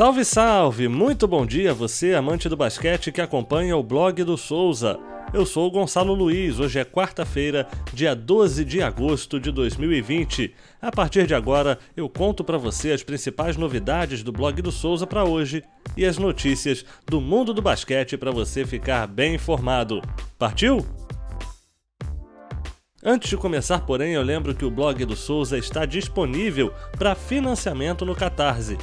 Salve, salve! Muito bom dia você, amante do basquete que acompanha o blog do Souza. Eu sou o Gonçalo Luiz, hoje é quarta-feira, dia 12 de agosto de 2020. A partir de agora, eu conto para você as principais novidades do blog do Souza para hoje e as notícias do mundo do basquete para você ficar bem informado. Partiu? Antes de começar, porém, eu lembro que o blog do Souza está disponível para financiamento no Catarse.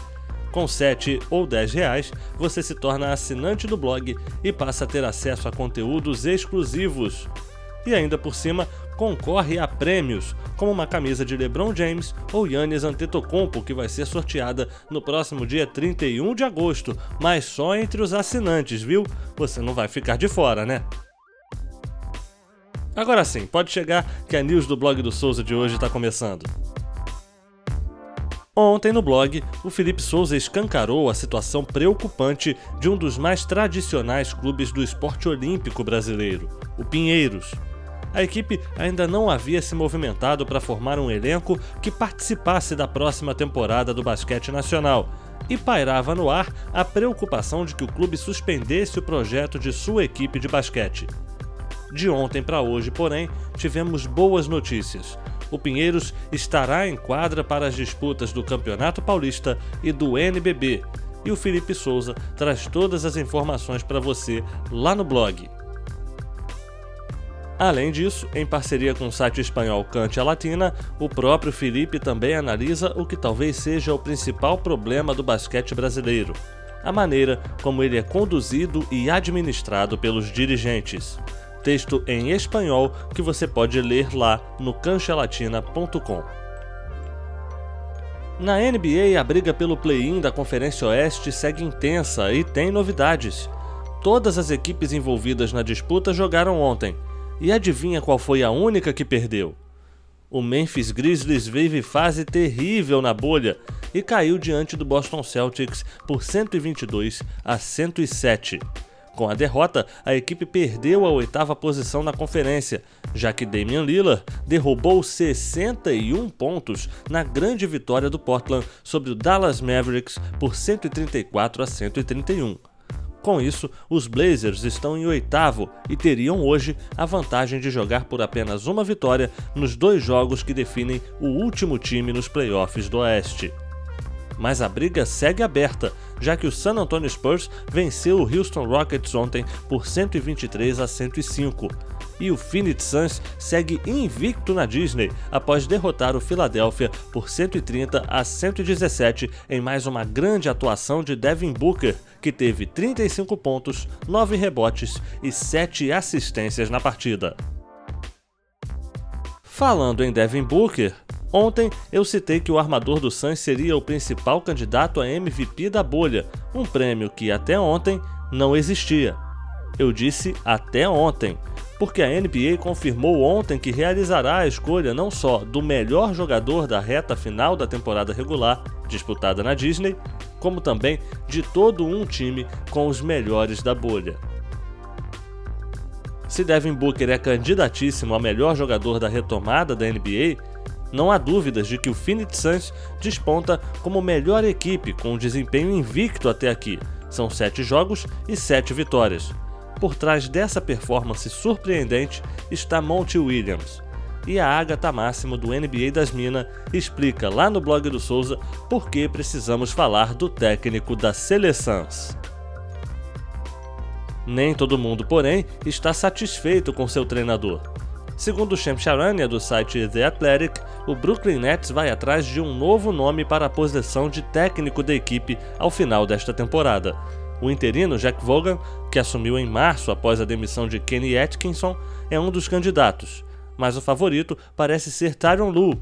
Com 7 ou 10 reais, você se torna assinante do blog e passa a ter acesso a conteúdos exclusivos. E ainda por cima, concorre a prêmios, como uma camisa de LeBron James ou Yannis Antetokounmpo, que vai ser sorteada no próximo dia 31 de agosto, mas só entre os assinantes, viu? Você não vai ficar de fora, né? Agora sim, pode chegar que a news do blog do Souza de hoje está começando. Ontem no blog, o Felipe Souza escancarou a situação preocupante de um dos mais tradicionais clubes do esporte olímpico brasileiro, o Pinheiros. A equipe ainda não havia se movimentado para formar um elenco que participasse da próxima temporada do basquete nacional e pairava no ar a preocupação de que o clube suspendesse o projeto de sua equipe de basquete. De ontem para hoje, porém, tivemos boas notícias o Pinheiros estará em quadra para as disputas do Campeonato Paulista e do NBB. E o Felipe Souza traz todas as informações para você lá no blog. Além disso, em parceria com o site espanhol Cante a Latina, o próprio Felipe também analisa o que talvez seja o principal problema do basquete brasileiro: a maneira como ele é conduzido e administrado pelos dirigentes texto em espanhol que você pode ler lá no canchelatina.com. Na NBA, a briga pelo play-in da Conferência Oeste segue intensa e tem novidades. Todas as equipes envolvidas na disputa jogaram ontem. E adivinha qual foi a única que perdeu? O Memphis Grizzlies vive fase terrível na bolha e caiu diante do Boston Celtics por 122 a 107. Com a derrota, a equipe perdeu a oitava posição na conferência, já que Damian Lillard derrubou 61 pontos na grande vitória do Portland sobre o Dallas Mavericks por 134 a 131. Com isso, os Blazers estão em oitavo e teriam hoje a vantagem de jogar por apenas uma vitória nos dois jogos que definem o último time nos playoffs do Oeste mas a briga segue aberta, já que o San Antonio Spurs venceu o Houston Rockets ontem por 123 a 105. E o Phoenix Suns segue invicto na Disney após derrotar o Philadelphia por 130 a 117 em mais uma grande atuação de Devin Booker, que teve 35 pontos, 9 rebotes e 7 assistências na partida. Falando em Devin Booker, Ontem eu citei que o armador do Suns seria o principal candidato a MVP da bolha, um prêmio que até ontem não existia. Eu disse até ontem, porque a NBA confirmou ontem que realizará a escolha não só do melhor jogador da reta final da temporada regular, disputada na Disney, como também de todo um time com os melhores da bolha. Se Devin Booker é candidatíssimo a melhor jogador da retomada da NBA, não há dúvidas de que o Phoenix Suns desponta como melhor equipe com um desempenho invicto até aqui. São sete jogos e sete vitórias. Por trás dessa performance surpreendente está Monty Williams. E a Agatha Máximo do NBA das Minas explica lá no blog do Souza por que precisamos falar do técnico da Seleções. Nem todo mundo, porém, está satisfeito com seu treinador. Segundo Shem Charania, do site The Athletic, o Brooklyn Nets vai atrás de um novo nome para a posição de técnico da equipe ao final desta temporada. O interino Jack Vaughan, que assumiu em março após a demissão de Kenny Atkinson, é um dos candidatos, mas o favorito parece ser Tyron Lue.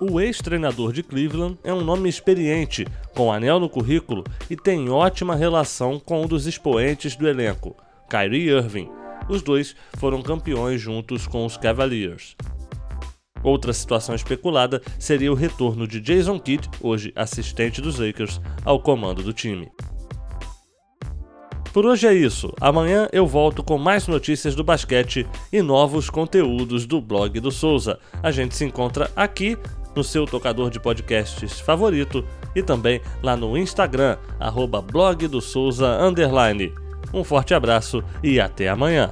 O ex-treinador de Cleveland é um nome experiente, com anel no currículo e tem ótima relação com um dos expoentes do elenco, Kyrie Irving, os dois foram campeões juntos com os Cavaliers. Outra situação especulada seria o retorno de Jason Kidd, hoje assistente dos Lakers, ao comando do time. Por hoje é isso. Amanhã eu volto com mais notícias do basquete e novos conteúdos do blog do Souza. A gente se encontra aqui no seu tocador de podcasts favorito e também lá no Instagram, arroba blog do Souza Um forte abraço e até amanhã.